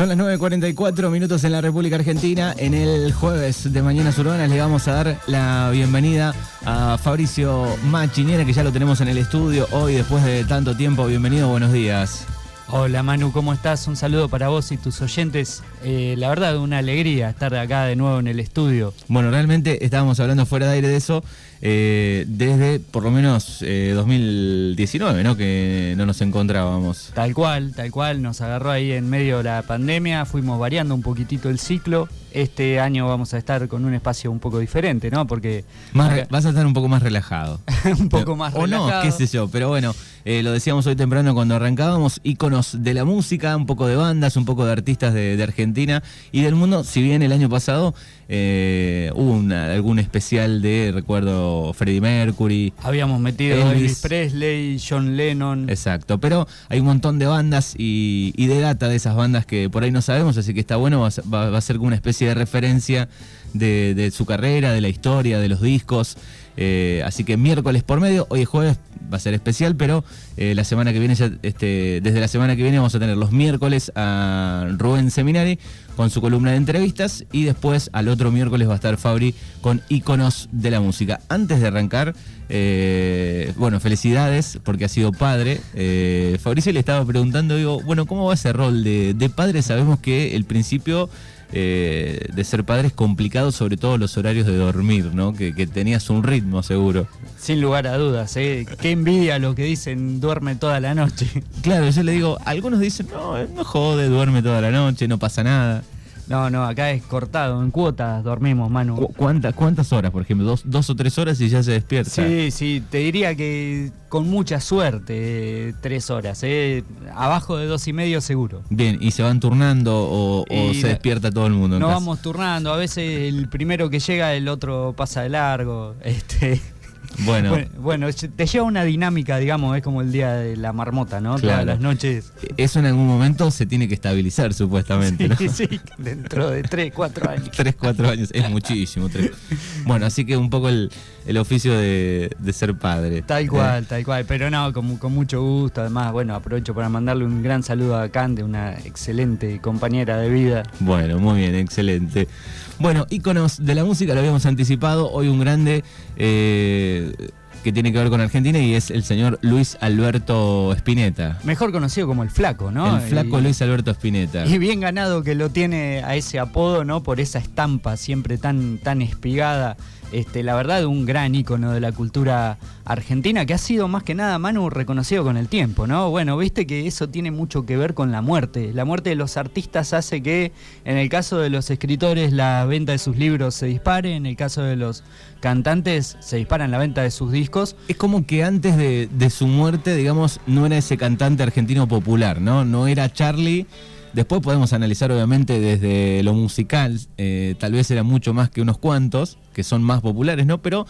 Son las 9.44 minutos en la República Argentina. En el jueves de Mañanas Urbanas le vamos a dar la bienvenida a Fabricio Machiniera, que ya lo tenemos en el estudio hoy después de tanto tiempo. Bienvenido, buenos días. Hola Manu, ¿cómo estás? Un saludo para vos y tus oyentes. Eh, la verdad, una alegría estar acá de nuevo en el estudio. Bueno, realmente estábamos hablando fuera de aire de eso eh, desde por lo menos 2019, eh, ¿no? Que no nos encontrábamos. Tal cual, tal cual. Nos agarró ahí en medio de la pandemia, fuimos variando un poquitito el ciclo. Este año vamos a estar con un espacio un poco diferente, ¿no? Porque... vas a estar un poco más relajado. un poco más relajado. O no, qué sé yo, pero bueno, lo decíamos hoy temprano cuando arrancábamos, íconos de la música, un poco de bandas, un poco de artistas de Argentina y del mundo, si bien el año pasado eh, hubo algún especial de, recuerdo, Freddie Mercury. Habíamos metido a Elvis Presley, John Lennon. Exacto, pero hay un montón de bandas y, de data de esas bandas que por ahí no sabemos, así que está bueno, va, a ser como una especie de referencia de, su carrera, de la historia, de los discos. Eh, así que miércoles por medio, hoy es jueves, va a ser especial, pero eh, la semana que viene, este, desde la semana que viene vamos a tener los miércoles a Rubén Seminari con su columna de entrevistas y después al otro miércoles va a estar Fabri con íconos de la música. Antes de arrancar, eh, bueno, felicidades porque ha sido padre. Eh, Fabricio le estaba preguntando, digo, bueno, ¿cómo va ese rol de padre? Sabemos que el principio eh, de ser padre es complicado, sobre todo los horarios de dormir, ¿no? Que, tenías un ritmo seguro. Sin lugar a dudas, ¿eh? Qué envidia lo que dicen duerme toda la noche. Claro, yo le digo, algunos dicen, no, no jode, duerme toda la noche, no pasa nada. No, no, acá es cortado, en cuotas dormimos, Manu. ¿Cuántas, cuántas horas, por ejemplo? ¿Dos, ¿Dos o tres horas y ya se despierta? Sí, sí, te diría que con mucha suerte, tres horas, ¿eh? abajo de dos y medio seguro. Bien, ¿y se van turnando o, se despierta todo el mundo? No vamos turnando, a veces el primero que llega, el otro pasa de largo. Este. Bueno. bueno. te lleva una dinámica, digamos, es como el día de la marmota, ¿no? Todas las noches. Eso en algún momento se tiene que estabilizar, supuestamente. Sí, sí, dentro de 3, 4 años. 3, 4 años, es muchísimo. Bueno, así que un poco el, oficio de, ser padre. Tal cual, eh. tal cual. Pero no, con, con mucho gusto. Además, bueno, aprovecho para mandarle un gran saludo a Cande, una excelente compañera de vida. Bueno, muy bien, excelente. Bueno, íconos de la música, lo habíamos anticipado. Hoy un grande. Eh, que tiene que ver con Argentina y es el señor Luis Alberto Spinetta. Mejor conocido como el Flaco, ¿no? El Flaco Luis Alberto Spinetta. Y bien ganado que lo tiene a ese apodo, ¿no? Por esa estampa siempre tan, tan espigada este, la verdad, un gran ícono de la cultura argentina que ha sido más que nada, Manu, reconocido con el tiempo, ¿no? Bueno, viste que eso tiene mucho que ver con la muerte. La muerte de los artistas hace que, en el caso de los escritores, la venta de sus libros se dispare, en el caso de los cantantes, se dispara en la venta de sus discos. Es como que antes de, de su muerte, digamos, no era ese cantante argentino popular, ¿no? No era Charlie Después podemos analizar obviamente desde lo musical, eh, tal vez era mucho más que unos cuantos, que son más populares, ¿no? Pero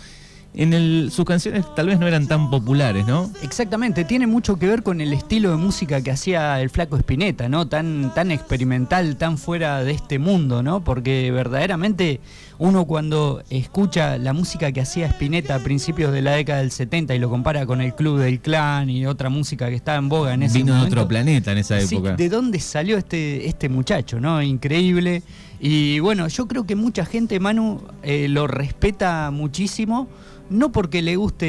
en el, sus canciones tal vez no eran tan populares, ¿no? Exactamente, tiene mucho que ver con el estilo de música que hacía el flaco Spinetta, ¿no? Tan, tan experimental, tan fuera de este mundo, ¿no? Porque verdaderamente uno cuando escucha la música que hacía Spinetta a principios de la década del 70 y lo compara con el Club del Clan y otra música que estaba en boga en ese Vino de otro planeta en esa época. ¿De dónde salió este, este muchacho, no? Increíble. Y bueno, yo creo que mucha gente, Manu, eh, lo respeta muchísimo no porque le guste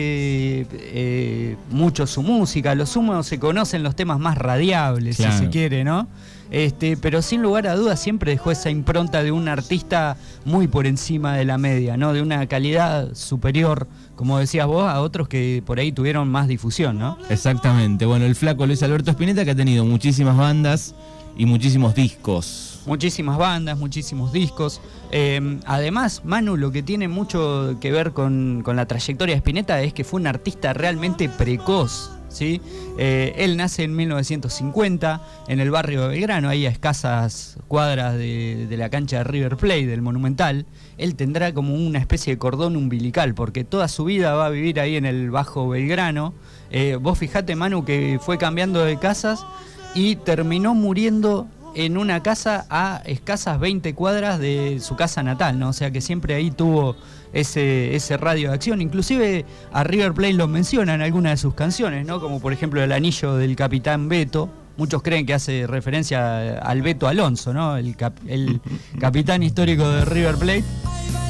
eh, mucho su música, los humos se conocen los temas más radiables, si se quiere, ¿no? Este, pero sin lugar a dudas siempre dejó esa impronta de un artista muy por encima de la media, ¿no? De una calidad superior, como decías vos, a otros que por ahí tuvieron más difusión, ¿no? Exactamente. Bueno, el flaco Luis Alberto Spinetta que ha tenido muchísimas bandas y muchísimos discos muchísimas bandas, muchísimos discos. Em, además, Manu, lo que tiene mucho que ver con, la trayectoria de Spinetta es que fue un artista realmente precoz. ¿sí? Eh, él nace en 1950 en el barrio de Belgrano, ahí a escasas cuadras de, la cancha de River Plate, del Monumental. Él tendrá como una especie de cordón umbilical, porque toda su vida va a vivir ahí en el Bajo Belgrano. Eh, vos fijate, Manu, que fue cambiando de casas y terminó muriendo en una casa a escasas 20 cuadras de su casa natal, ¿no? O sea que siempre ahí tuvo ese, ese radio de acción. Inclusive a River Plate lo menciona en algunas de sus canciones, ¿no? Como por ejemplo El Anillo del Capitán Beto, muchos creen que hace referencia al Beto Alonso, ¿no? El, el capitán histórico de River Plate.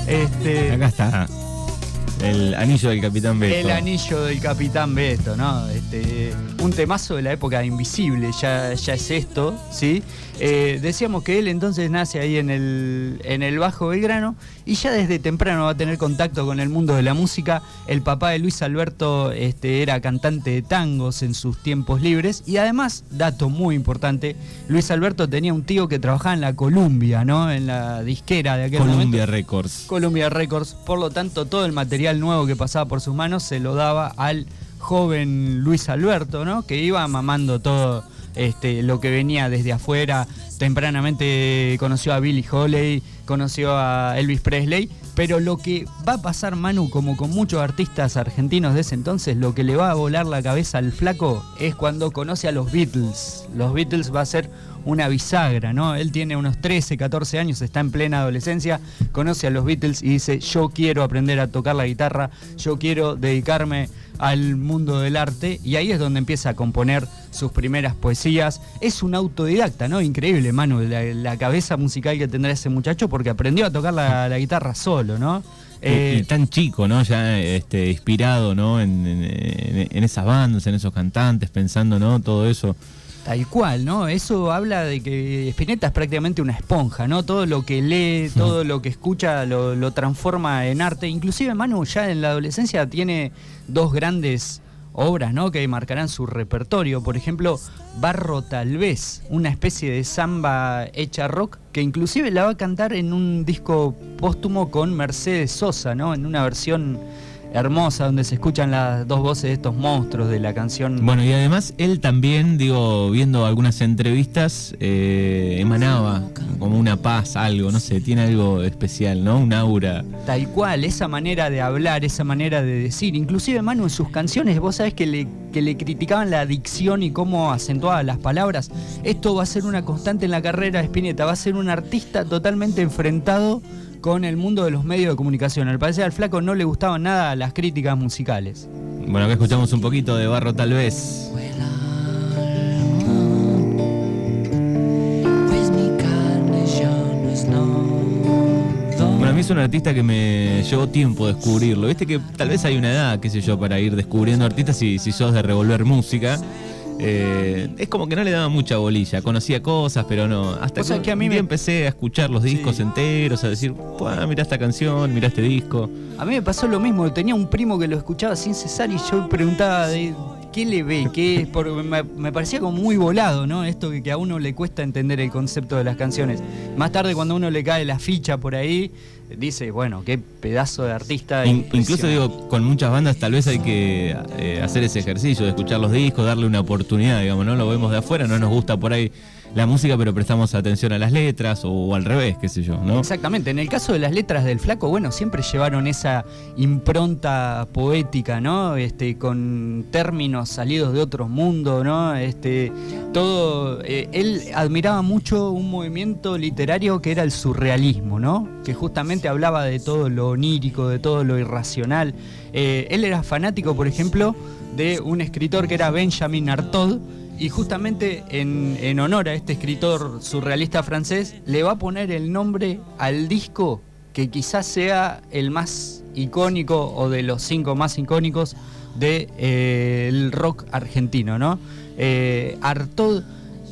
Este, Acá está. El anillo del Capitán Beto. El anillo del Capitán Beto, ¿no? Este, un temazo de la época Invisible, ya, ya es esto, ¿sí? Eh, decíamos que él entonces nace ahí en el, en el Bajo Belgrano y ya desde temprano va a tener contacto con el mundo de la música. El papá de Luis Alberto este, era cantante de tangos en sus tiempos libres y además, dato muy importante, Luis Alberto tenía un tío que trabajaba en la Columbia, ¿no? En la disquera de aquel Columbia Records. Columbia Records. Por lo tanto, todo el material nuevo que pasaba por sus manos se lo daba al joven Luis Alberto, ¿no? Que iba mamando todo este, lo que venía desde afuera. Tempranamente conoció a Billy Holly, conoció a Elvis Presley, pero lo que va a pasar Manu, como con muchos artistas argentinos de ese entonces, lo que le va a volar la cabeza al flaco es cuando conoce a los Beatles. Los Beatles va a ser una bisagra, ¿no? Él tiene unos 13, 14 años, está en plena adolescencia, conoce a los Beatles y dice, yo quiero aprender a tocar la guitarra, yo quiero dedicarme al mundo del arte y ahí es donde empieza a componer sus primeras poesías. Es un autodidacta, ¿no? Increíble, Manu, la, cabeza musical que tendrá ese muchacho porque aprendió a tocar la, guitarra solo, ¿no? y, eh, tan chico, ¿no? Ya este, inspirado, ¿no? En, en, esas bandas, en esos cantantes, pensando, ¿no? Todo eso. Tal cual, ¿no? Eso habla de que Spinetta es prácticamente una esponja, ¿no? Todo lo que lee, todo lo que escucha lo, transforma en arte. Inclusive Manu ya en la adolescencia tiene dos grandes obras, ¿no? Que marcarán su repertorio. Por ejemplo, Barro Tal vez, una especie de samba hecha rock, que inclusive la va a cantar en un disco póstumo con Mercedes Sosa, ¿no? En una versión hermosa donde se escuchan las dos voces de estos monstruos de la canción. Bueno, y además él también, digo, viendo algunas entrevistas, eh, emanaba como una paz, algo, no sé, tiene algo especial, ¿no? Un aura. Tal cual, esa manera de hablar, esa manera de decir. Inclusive Manu en sus canciones, vos sabés que le, que le criticaban la dicción y cómo acentuaba las palabras. Esto va a ser una constante en la carrera de Spinetta, va a ser un artista totalmente enfrentado con el mundo de los medios de comunicación. Al parecer al flaco no le gustaban nada las críticas musicales. Bueno, acá escuchamos un poquito de Barro tal vez. Bueno, a mí es un artista que me llevó tiempo descubrirlo. Viste que tal vez hay una edad, qué sé yo, para ir descubriendo artistas si, si sos de revolver música. Eh, es como que no le daba mucha bolilla, conocía cosas, pero no. Hasta que, a mí me... empecé a escuchar los discos enteros, a decir, mira esta canción, mira este disco. A mí me pasó lo mismo, tenía un primo que lo escuchaba sin cesar y yo preguntaba de qué le ve, qué porque me, parecía como muy volado, ¿no? Esto que, que a uno le cuesta entender el concepto de las canciones. Más tarde cuando a uno le cae la ficha por ahí, dice, bueno, qué pedazo de artista. incluso digo, con muchas bandas tal vez hay que eh, hacer ese ejercicio de escuchar los discos, darle una oportunidad, digamos, no lo vemos de afuera, no nos gusta por ahí la música, pero prestamos atención a las letras o, al revés, qué sé yo, ¿no? Exactamente. En el caso de las letras del flaco, bueno, siempre llevaron esa impronta poética, ¿no? Este, con términos salidos de otro mundo, ¿no? Este, todo. Eh, él admiraba mucho un movimiento literario que era el surrealismo, ¿no? Que justamente hablaba de todo lo onírico, de todo lo irracional. Eh, él era fanático, por ejemplo, de un escritor que era Benjamin Artaud y justamente en, honor a este escritor surrealista francés, le va a poner el nombre al disco que quizás sea el más icónico o de los cinco más icónicos del de, eh, rock argentino, ¿no? Eh, Artaud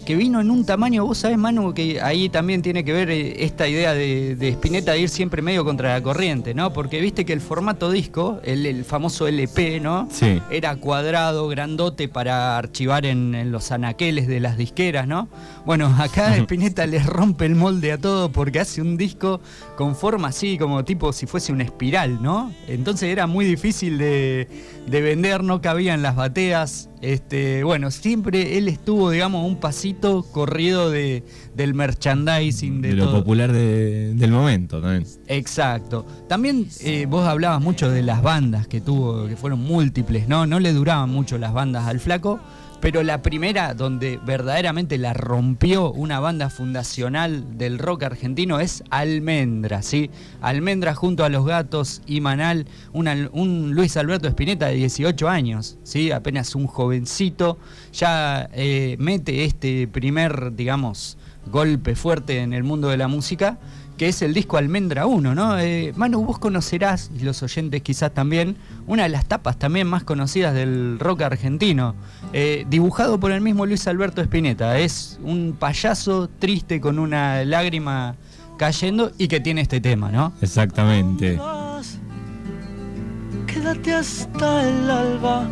que vino en un tamaño, vos sabés, Manu, que ahí también tiene que ver eh, esta idea de, de Spinetta de ir siempre medio contra la corriente, ¿no? Porque viste que el formato disco, el, famoso LP, ¿no? Sí. Era cuadrado, grandote para archivar en, los anaqueles de las disqueras, ¿no? Bueno, acá Spinetta les rompe el molde a todo porque hace un disco con forma así, como tipo si fuese una espiral, ¿no? Entonces era muy difícil de, de vender, no cabían las bateas, este, bueno, siempre él estuvo, digamos, un pasito corrido de, del merchandising. De, lo popular del momento también. Exacto. También eh, vos hablabas mucho de las bandas que tuvo, que fueron múltiples, ¿no? No le duraban mucho las bandas al flaco, pero la primera donde verdaderamente la rompió una banda fundacional del rock argentino es Almendra, ¿sí? Almendra junto a Los Gatos y Manal, un Luis Alberto Espineta de 18 años, ¿sí? Apenas un jovencito, ya eh, mete este primer, digamos, golpe fuerte en el mundo de la música que es el disco Almendra 1, ¿no? Eh, Manu, vos conocerás, y los oyentes quizás también, una de las tapas también más conocidas del rock argentino, eh, dibujado por el mismo Luis Alberto Spinetta. Es un payaso triste con una lágrima cayendo y que tiene este tema, ¿no? Exactamente. Quédate hasta el alba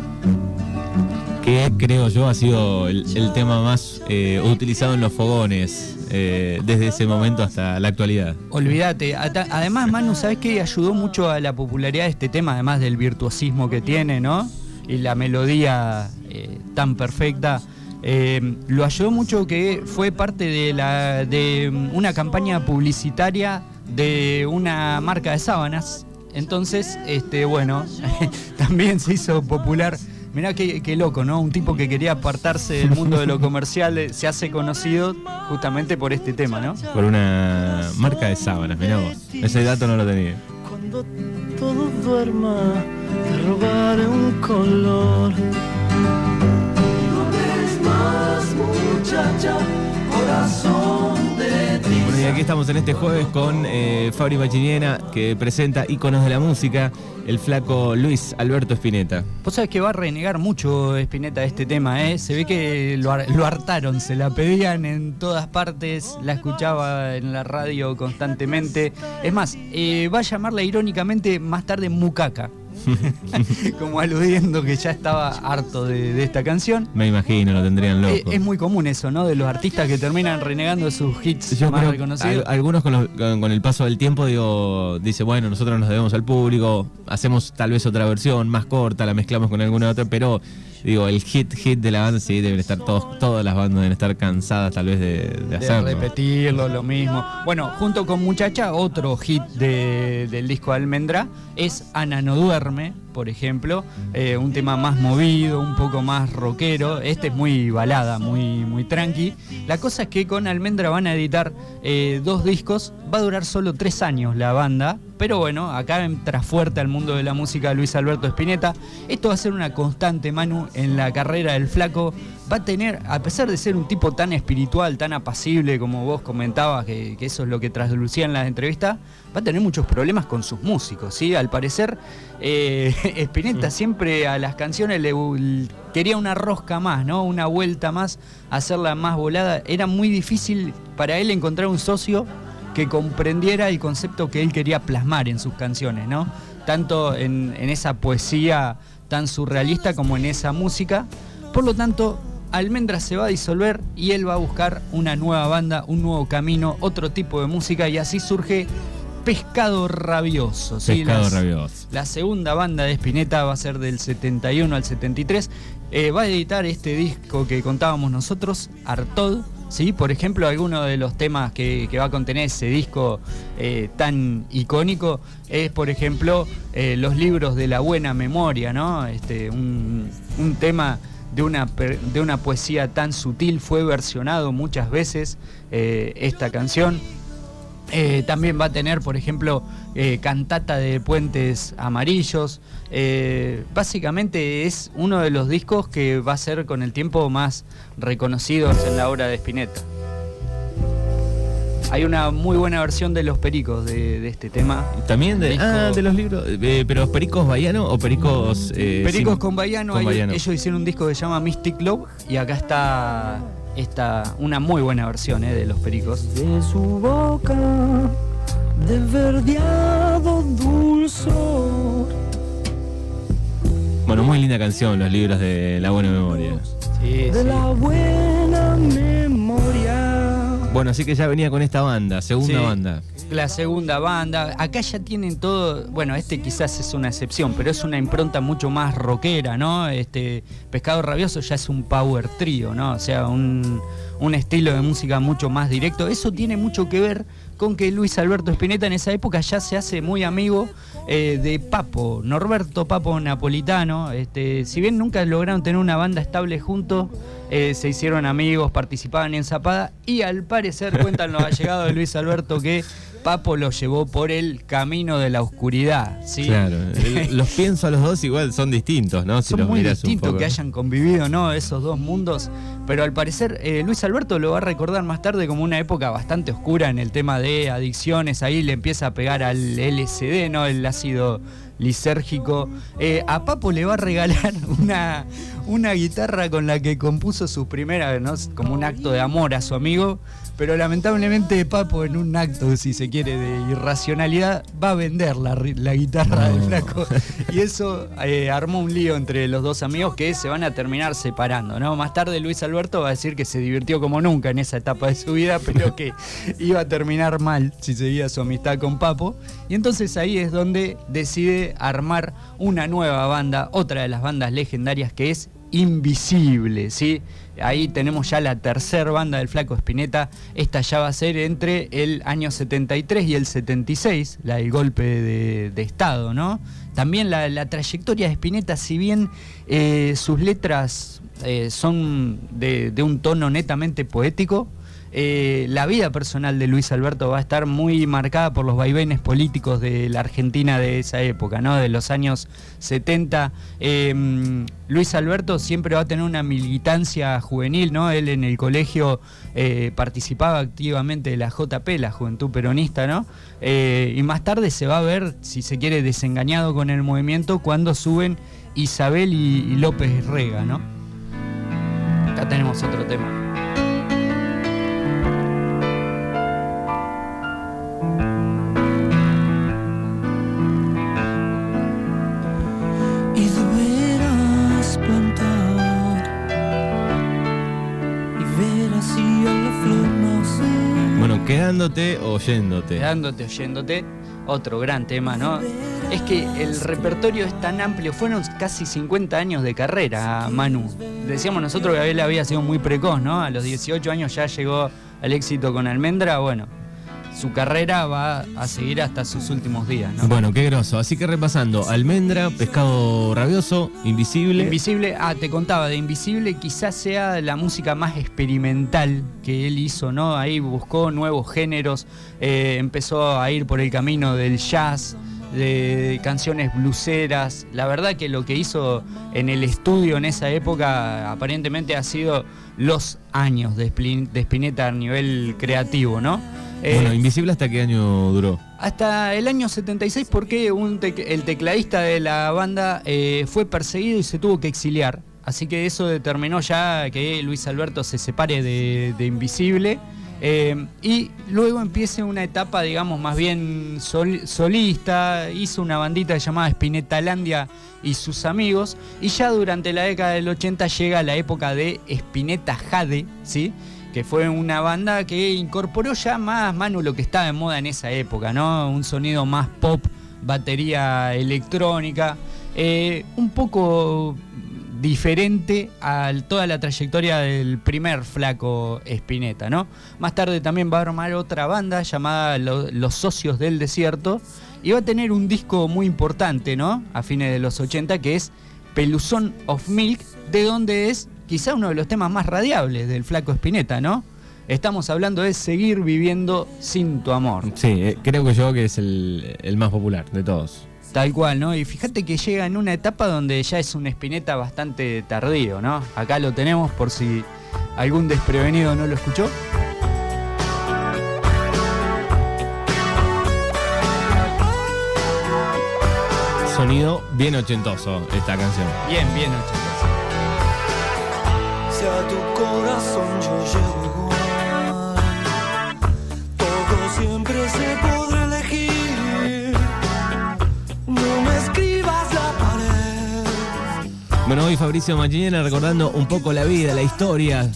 que creo yo ha sido el, tema más eh, utilizado en los fogones eh, desde ese momento hasta la actualidad. Olvídate, además Manu, ¿sabes qué? Ayudó mucho a la popularidad de este tema, además del virtuosismo que tiene, ¿no? Y la melodía eh, tan perfecta. lo ayudó mucho que fue parte de, la, de una campaña publicitaria de una marca de sábanas. Entonces, este, bueno, también se hizo popular Mirá qué, loco, ¿no? Un tipo que quería apartarse del mundo de lo comercial eh, se hace conocido justamente por este tema, ¿no? Por una marca de sábanas, mirá vos. Ese dato no lo tenía. Cuando todo duerma, te robaré un color. No más, muchacha, corazón bueno, y aquí estamos en este jueves con eh, Fabri Machiniena, que presenta Íconos de la Música, el flaco Luis Alberto Espineta. Vos sabés que va a renegar mucho Espineta este tema, ¿eh? Se ve que lo, hartaron, se la pedían en todas partes, la escuchaba en la radio constantemente. Es más, eh, va a llamarla irónicamente más tarde Mucaca. como aludiendo que ya estaba harto de, esta canción. Me imagino, lo tendrían loco. es muy común eso, ¿no? De los artistas que terminan renegando sus hits más reconocidos. algunos con, el paso del tiempo, digo, dice, bueno, nosotros nos debemos al público, hacemos tal vez otra versión más corta, la mezclamos con alguna otra, pero digo, el hit hit de la banda sí deben estar todos, todas las bandas deben estar cansadas tal vez de, hacerlo. De repetirlo, lo mismo. Bueno, junto con Muchacha, otro hit del disco Almendra es Ana no duerme, por ejemplo, eh, un tema más movido, un poco más rockero. Este es muy balada, muy, muy tranqui. La cosa es que con Almendra van a editar eh, dos discos. Va a durar solo tres años la banda, pero bueno, acá entra fuerte al mundo de la música Luis Alberto Spinetta. Esto va a ser una constante, Manu, en la carrera del flaco. Va a tener, a pesar de ser un tipo tan espiritual, tan apacible, como vos comentabas, que, eso es lo que traslucía en las entrevistas, va a tener muchos problemas con sus músicos, ¿sí? Al parecer, eh, Spinetta siempre a las canciones le quería una rosca más, ¿no? Una vuelta más, hacerla más volada. Era muy difícil para él encontrar un socio que comprendiera el concepto que él quería plasmar en sus canciones, ¿no? Tanto en, esa poesía tan surrealista como en esa música. Por lo tanto, Almendra se va a disolver y él va a buscar una nueva banda, un nuevo camino, otro tipo de música y así surge Pescado Rabioso. Pescado Rabioso. La segunda banda de Spinetta va a ser del 71 al 73. Eh, va a editar este disco que contábamos nosotros, Artod, ¿sí? Por ejemplo, alguno de los temas que, va a contener ese disco eh, tan icónico es, por ejemplo, eh, los libros de la buena memoria, ¿no? Este, un, tema de una, de una poesía tan sutil, fue versionado muchas veces eh, esta canción. Eh, también va a tener, por ejemplo, eh, cantata de puentes amarillos. Básicamente es uno de los discos que va a ser con el tiempo más reconocidos en la obra de Spinetta. Hay una muy buena versión de Los Pericos de, este tema. También de, ah, de los libros. ¿Pero Pericos Bayano o Pericos... Pericos con Bayano. Ellos hicieron un disco que se llama Mystic Love y acá está esta, una muy buena versión eh, de Los Pericos. De su boca, de verdeado dulzor. Bueno, muy linda canción, los libros de La Buena Memoria. Sí, de la buena memoria. Bueno, así que ya venía con esta banda, segunda banda la segunda banda. Acá ya tienen todo, bueno, este quizás es una excepción, pero es una impronta mucho más rockera, ¿no? Este Pescado Rabioso ya es un power trío, ¿no? O sea, un, un estilo de música mucho más directo. Eso tiene mucho que ver con que Luis Alberto Spinetta en esa época ya se hace muy amigo eh, de Papo, Norberto Papo Napolitano. Este, si bien nunca lograron tener una banda estable juntos, eh, se hicieron amigos, participaban en Zapada y al parecer cuentan los allegados de Luis Alberto que Papo lo llevó por el camino de la oscuridad. ¿sí? Claro, los pienso a los dos igual son distintos, ¿no? Si Son los muy miras un distintos que hayan convivido, ¿no? Esos dos mundos. Pero al parecer, eh, Luis Alberto lo va a recordar más tarde como una época bastante oscura en el tema de adicciones. Ahí le empieza a pegar al LSD, ¿no? El ácido lisérgico. Eh, a Papo le va a regalar una, una guitarra con la que compuso sus primeras, ¿no? Como un acto de amor a su amigo. Pero lamentablemente Papo en un acto, si se quiere, de irracionalidad, va a vender la, guitarra del No. flaco. Y eso eh, armó un lío entre los dos amigos que se van a terminar separando, ¿no? Más tarde Luis Alberto va a decir que se divirtió como nunca en esa etapa de su vida, pero que iba a terminar mal si seguía su amistad con Papo. Y entonces ahí es donde decide armar una nueva banda, otra de las bandas legendarias que es Invisible, ¿sí? Ahí tenemos ya la tercera banda del Flaco Spinetta. Esta ya va a ser entre el año 73 y el 76, la del golpe de, Estado, ¿no? También la, trayectoria de Spinetta, si bien eh, sus letras eh, son de un tono netamente poético, eh, la vida personal de Luis Alberto va a estar muy marcada por los vaivenes políticos de la Argentina de esa época, ¿no? De los años 70. Eh, Luis Alberto siempre va a tener una militancia juvenil, ¿no? Él en el colegio eh, participaba activamente de la JP, la Juventud Peronista, ¿no? Y más tarde se va a ver, si se quiere, desengañado con el movimiento cuando suben Isabel y, y López Rega, ¿no? Acá tenemos otro tema. Quedándote o yéndote. Quedándote, oyéndote, otro gran tema, ¿no? Es que el repertorio es tan amplio, fueron casi 50 años de carrera, Manu. Decíamos nosotros que él había sido muy precoz, ¿no? A los 18 años ya llegó al éxito con Almendra, bueno, su carrera va a seguir hasta sus últimos días, ¿no? Bueno, qué groso. Así que repasando, almendra, pescado rabioso, invisible. Invisible, ah, te contaba, de Invisible quizás sea la música más experimental que él hizo, ¿no? Ahí buscó nuevos géneros, eh, empezó a ir por el camino del jazz, de canciones bluseras. La verdad que lo que hizo en el estudio en esa época aparentemente ha sido los años de, Spli- de Spinetta a nivel creativo, ¿no? Eh, bueno, invisible hasta qué año duró. hasta el año 76 porque un tec- el tecladista de la banda eh, fue perseguido y se tuvo que exiliar. Así que eso determinó ya que Luis Alberto se separe de, de Invisible. eh, y luego empiece una etapa, digamos, más bien sol- solista. Hizo una bandita llamada Spinetalandia y sus amigos. Y ya durante la década del 80 llega la época de Spinetta Jade, ¿sí? Que fue una banda que incorporó ya más, Manu, lo que estaba de moda en esa época, ¿no? Un sonido más pop, batería electrónica, eh, un poco diferente a toda la trayectoria del primer flaco Spinetta, ¿no? Más tarde también va a armar otra banda llamada Lo- Los Socios del Desierto y va a tener un disco muy importante, ¿no? A fines de los 80 que es Peluzón of Milk, de donde es quizá uno de los temas más radiables del flaco Spinetta, ¿no? Estamos hablando de seguir viviendo sin tu amor. Sí, eh, creo que yo que es el, el más popular de todos. Tal cual, ¿no? Y fíjate que llega en una etapa donde ya es un Spinetta bastante tardío, ¿no? Acá lo tenemos por si algún desprevenido no lo escuchó. Sonido bien ochentoso esta canción. Bien, bien, ochentoso. Si a tu corazón yo llego igual, todo siempre se podrá elegir. No me escribas la pared. Bueno, hoy Fabricio Machinera recordando un poco la vida, la historia,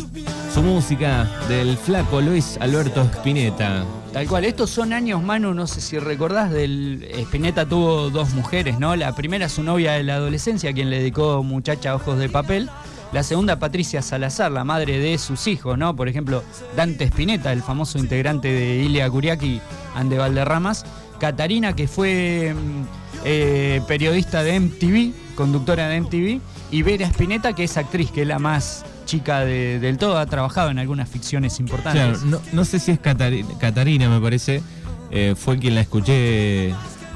su música del flaco Luis Alberto Spinetta. Tal cual, estos son años, Manu, no sé si recordás, del Spinetta tuvo dos mujeres, ¿no? La primera su novia de la adolescencia, a quien le dedicó Muchacha Ojos de Papel, La segunda, Patricia Salazar, la madre de sus hijos, ¿no? Por ejemplo, Dante Spinetta, el famoso integrante de Ilia Curiaki and de Valderramas. Catarina, que fue mm, eh, periodista de MTV, conductora de MTV. Y Vera Spinetta, que es actriz, que es la más chica de- del todo, ha trabajado en algunas ficciones importantes. Claro, no, no sé si es Catari- Catarina, me parece. eh, fue quien la escuché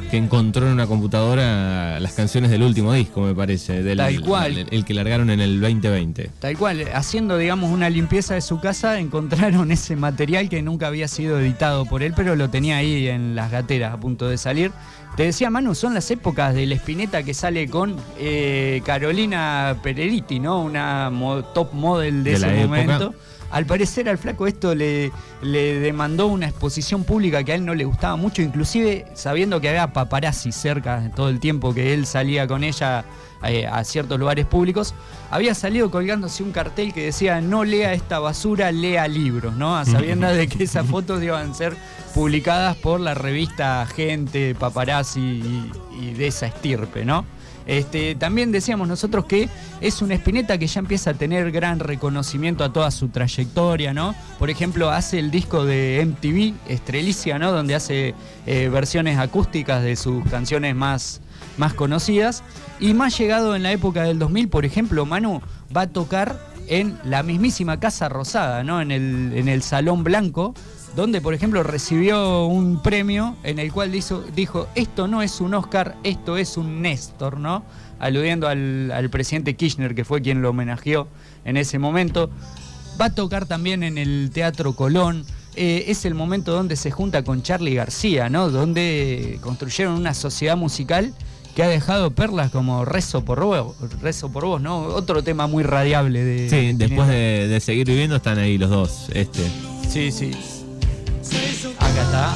que encontró en una computadora las canciones del último disco, me parece. Del, Tal cual. El, el que largaron en el 2020. Tal cual, haciendo, digamos, una limpieza de su casa, encontraron ese material que nunca había sido editado por él, pero lo tenía ahí en las gateras a punto de salir. Te decía Manu, son las épocas del Espineta que sale con eh, Carolina Pereriti, ¿no? Una mo- top model de, De ese época. Al parecer al flaco esto le, le demandó una exposición pública que a él no le gustaba mucho, inclusive sabiendo que había paparazzi cerca todo el tiempo que él salía con ella eh, a ciertos lugares públicos, había salido colgándose un cartel que decía no lea esta basura, lea libros, ¿no? A sabiendas de que esas fotos iban a ser publicadas por la revista Gente, Paparazzi y, y de esa estirpe, ¿no? Este, también decíamos nosotros que es una espineta que ya empieza a tener gran reconocimiento a toda su trayectoria, ¿no? Por ejemplo, hace el disco de MTV, Estrelicia, ¿no? Donde hace eh, versiones acústicas de sus canciones más, más conocidas. Y más llegado en la época del 2000, por ejemplo, Manu va a tocar en la mismísima Casa Rosada, ¿no? En el, en el Salón Blanco, donde, por ejemplo, recibió un premio en el cual dijo, dijo, esto no es un Oscar, esto es un Néstor, ¿no? Aludiendo al, al presidente Kirchner, que fue quien lo homenajeó en ese momento. Va a tocar también en el Teatro Colón. Eh, es el momento donde se junta con Charlie García, ¿no? Donde construyeron una sociedad musical que ha dejado perlas como Rezo por vos, Rezo por vos, ¿no? Otro tema muy radiable de... Sí, después de, de seguir viviendo están ahí los dos. Este. Sí, sí. Acá está.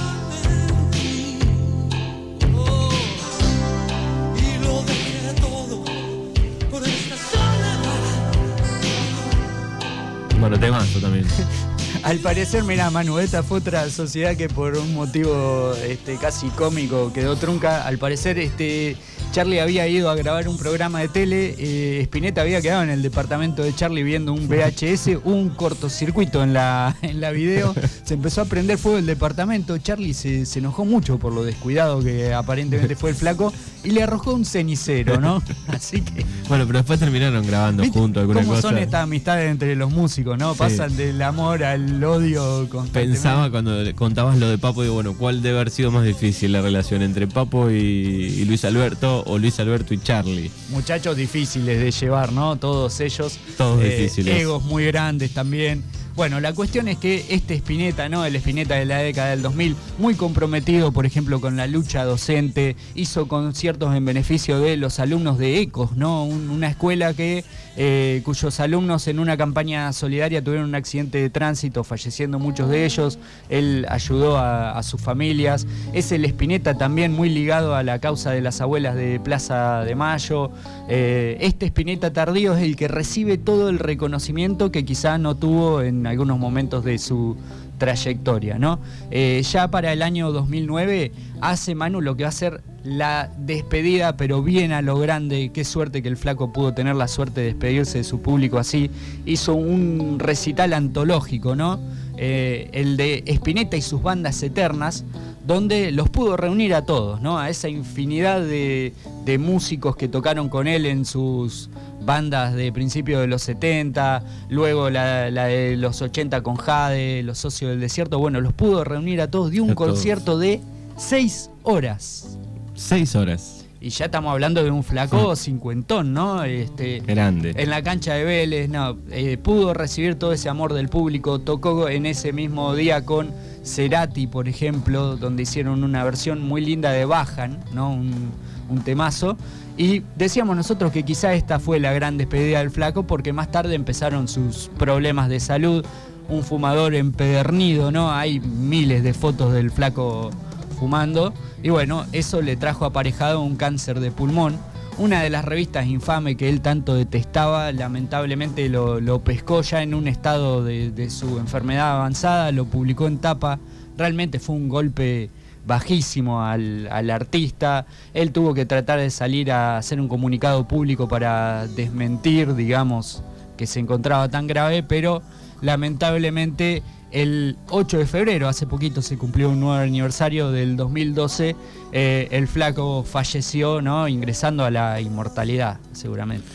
Bueno, temazo también. Al parecer, mirá, Manu, esta fue otra sociedad que por un motivo este, casi cómico quedó trunca. Al parecer, este, Charlie había ido a grabar un programa de tele, eh, Spinetta había quedado en el departamento de Charlie viendo un VHS, hubo un cortocircuito en la, en la video, se empezó a prender fuego el departamento, Charlie se, se enojó mucho por lo descuidado que aparentemente fue el flaco y le arrojó un cenicero, ¿no? Así que... Bueno, pero después terminaron grabando ¿Viste juntos alguna ¿Cómo cosa. son estas amistades entre los músicos, no? Sí. Pasan del amor al odio constantemente. Pensaba cuando contabas lo de Papo, digo, bueno, ¿cuál debe haber sido más difícil la relación entre Papo y, y Luis Alberto o Luis Alberto y Charlie? Muchachos difíciles de llevar, ¿no? Todos ellos. eh, Todos difíciles. Egos muy grandes también. Bueno, la cuestión es que este Spinetta, ¿no? El Spinetta de la década del 2000, muy comprometido, por ejemplo, con la lucha docente, hizo conciertos en beneficio de los alumnos de ECOS, ¿no? Un- una escuela que, eh, cuyos alumnos en una campaña solidaria tuvieron un accidente de tránsito, falleciendo muchos de ellos. Él ayudó a, sus familias. Es el Spinetta también muy ligado a la causa de las abuelas de Plaza de Mayo. Eh, este Spinetta tardío es el que recibe todo el reconocimiento que quizá no tuvo en algunos momentos de su trayectoria, ¿no? Eh, ya para el año 2009 hace Manu lo que va a ser la despedida, pero bien a lo grande. Qué suerte que el flaco pudo tener la suerte de despedirse de su público así. Hizo un recital antológico, ¿no? Eh, el de Spinetta y sus bandas eternas, donde los pudo reunir a todos, ¿no? A esa infinidad de, de músicos que tocaron con él en sus bandas de principios de los 70, luego la, la de los 80 con Jade, los socios del desierto, bueno, los pudo reunir a todos, dio un A todos. concierto de seis horas. Seis horas. Y ya estamos hablando de un flaco cincuentón, ¿no? Este, Grande. en la cancha de Vélez, no, eh, pudo recibir todo ese amor del público, tocó en ese mismo día con Cerati, por ejemplo, donde hicieron una versión muy linda de Bajan, ¿no? Un, un temazo. Y decíamos nosotros que quizá esta fue la gran despedida del flaco, porque más tarde empezaron sus problemas de salud, un fumador empedernido, ¿no? Hay miles de fotos del flaco fumando. Y bueno, eso le trajo aparejado un cáncer de pulmón. Una de las revistas infame que él tanto detestaba, lamentablemente lo, pescó ya en un estado de, su enfermedad avanzada, lo publicó en tapa. Realmente fue un golpe bajísimo al artista. Él tuvo que tratar de salir a hacer un comunicado público para desmentir, digamos, que se encontraba tan grave, pero lamentablemente el 8 de febrero, hace poquito se cumplió un nuevo aniversario del 2012, eh, el flaco falleció, ¿no? Ingresando a la inmortalidad, seguramente.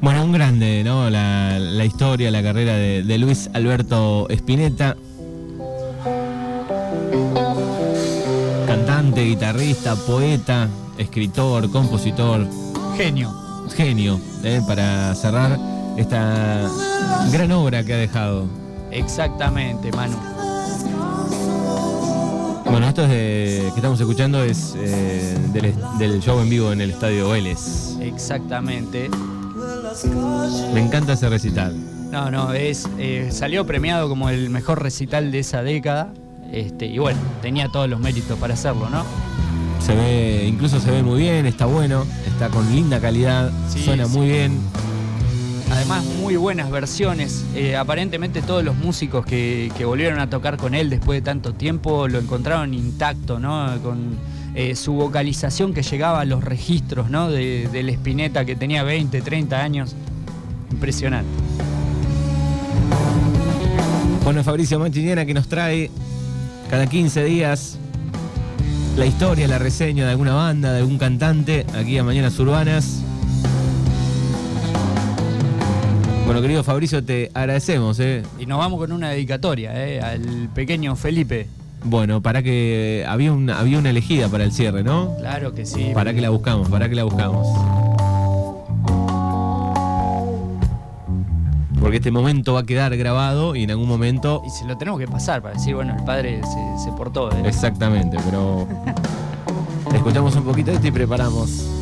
Bueno, un grande, ¿no? La, la historia, la carrera de, de Luis Alberto Spinetta. Cantante, guitarrista, poeta, escritor, compositor, Genio. genio, ¿eh? para cerrar esta gran obra que ha dejado. Exactamente, Manu. Bueno, esto es de- que estamos escuchando es eh, del, del show en vivo en el estadio Vélez. Exactamente. Me encanta ese recital. No, no, es eh, salió premiado como el mejor recital de esa década. Este, y bueno, tenía todos los méritos para hacerlo, ¿no? Se ve, incluso se ve muy bien, está bueno, está con linda calidad, Sí, suena sí. muy bien. Además, muy buenas versiones. Eh, aparentemente todos los músicos que, volvieron a tocar con él después de tanto tiempo lo encontraron intacto, ¿no? Con eh, su vocalización que llegaba a los registros, ¿no? De, del Spinetta que tenía 20, 30 años. Impresionante. Bueno, Fabricio Manchiniana que nos trae cada 15 días la historia, la reseña de alguna banda, de algún cantante, aquí a Mañanas Urbanas. Bueno, querido Fabricio, te agradecemos. ¿eh? Y nos vamos con una dedicatoria, ¿eh? Al pequeño Felipe. Bueno, para que había una, había una elegida para el cierre, ¿no? Claro que sí. Para que la buscamos, para que la buscamos. Porque este momento va a quedar grabado y en algún momento. Y se lo tenemos que pasar para decir, bueno, el padre se, se portó. ¿eh? Exactamente, pero. Escuchamos un poquito esto y preparamos.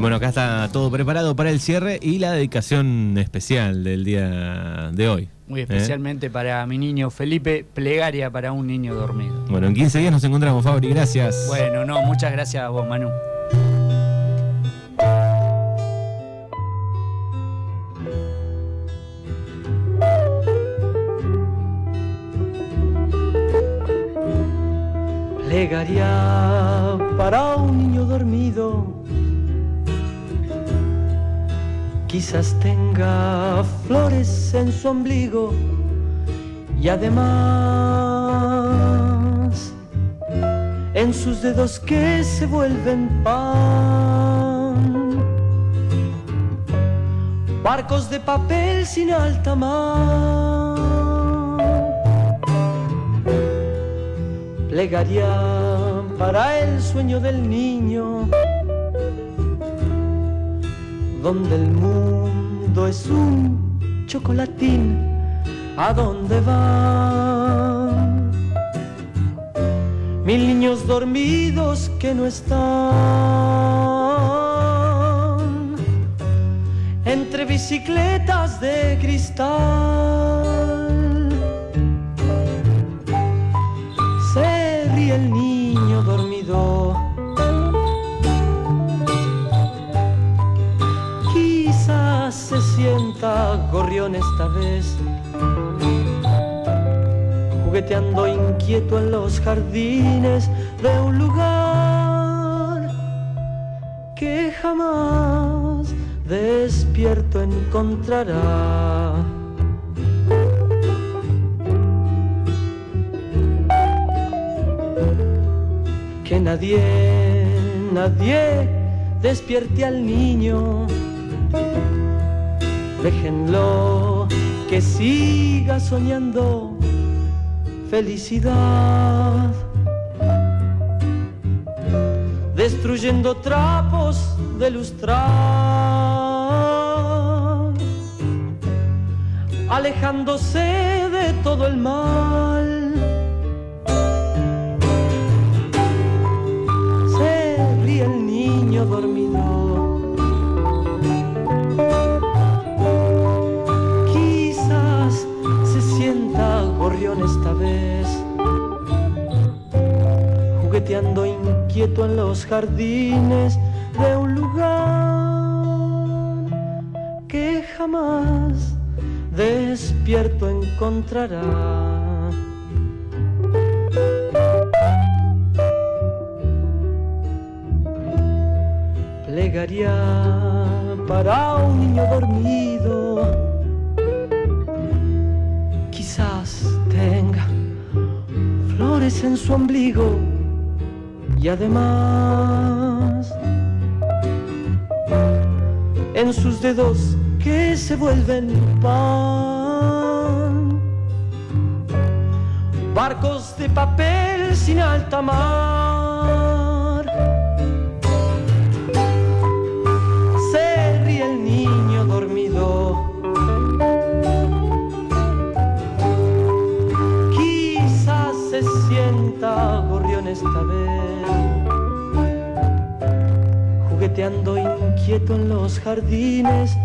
Bueno, acá está todo preparado para el cierre y la dedicación especial del día de hoy. Muy ¿eh? especialmente para mi niño Felipe, plegaria para un niño dormido. Bueno, en 15 días nos encontramos, Fabri, gracias. Bueno, no, muchas gracias a vos, Manu. Plegaria para un niño dormido. Quizás tenga flores en su ombligo y además en sus dedos que se vuelven pan. Barcos de papel sin alta mar. Plegaria para el sueño del niño, donde el mundo es un chocolatín, ¿a dónde van? Mil niños dormidos que no están entre bicicletas de cristal. Se ríe el niño dormido. Sienta gorrión esta vez, jugueteando inquieto en los jardines de un lugar que jamás despierto encontrará. que nadie, nadie despierte al niño. Déjenlo que siga soñando felicidad. Destruyendo trapos de lustrar. Alejándose de todo el mal. Inquieto en los jardines de un lugar que jamás despierto encontrará. Plegaría para un niño dormido, quizás tenga flores en su ombligo y además en sus dedos que se vuelven pan. Barcos de papel sin alta mar. Inquieto en los jardines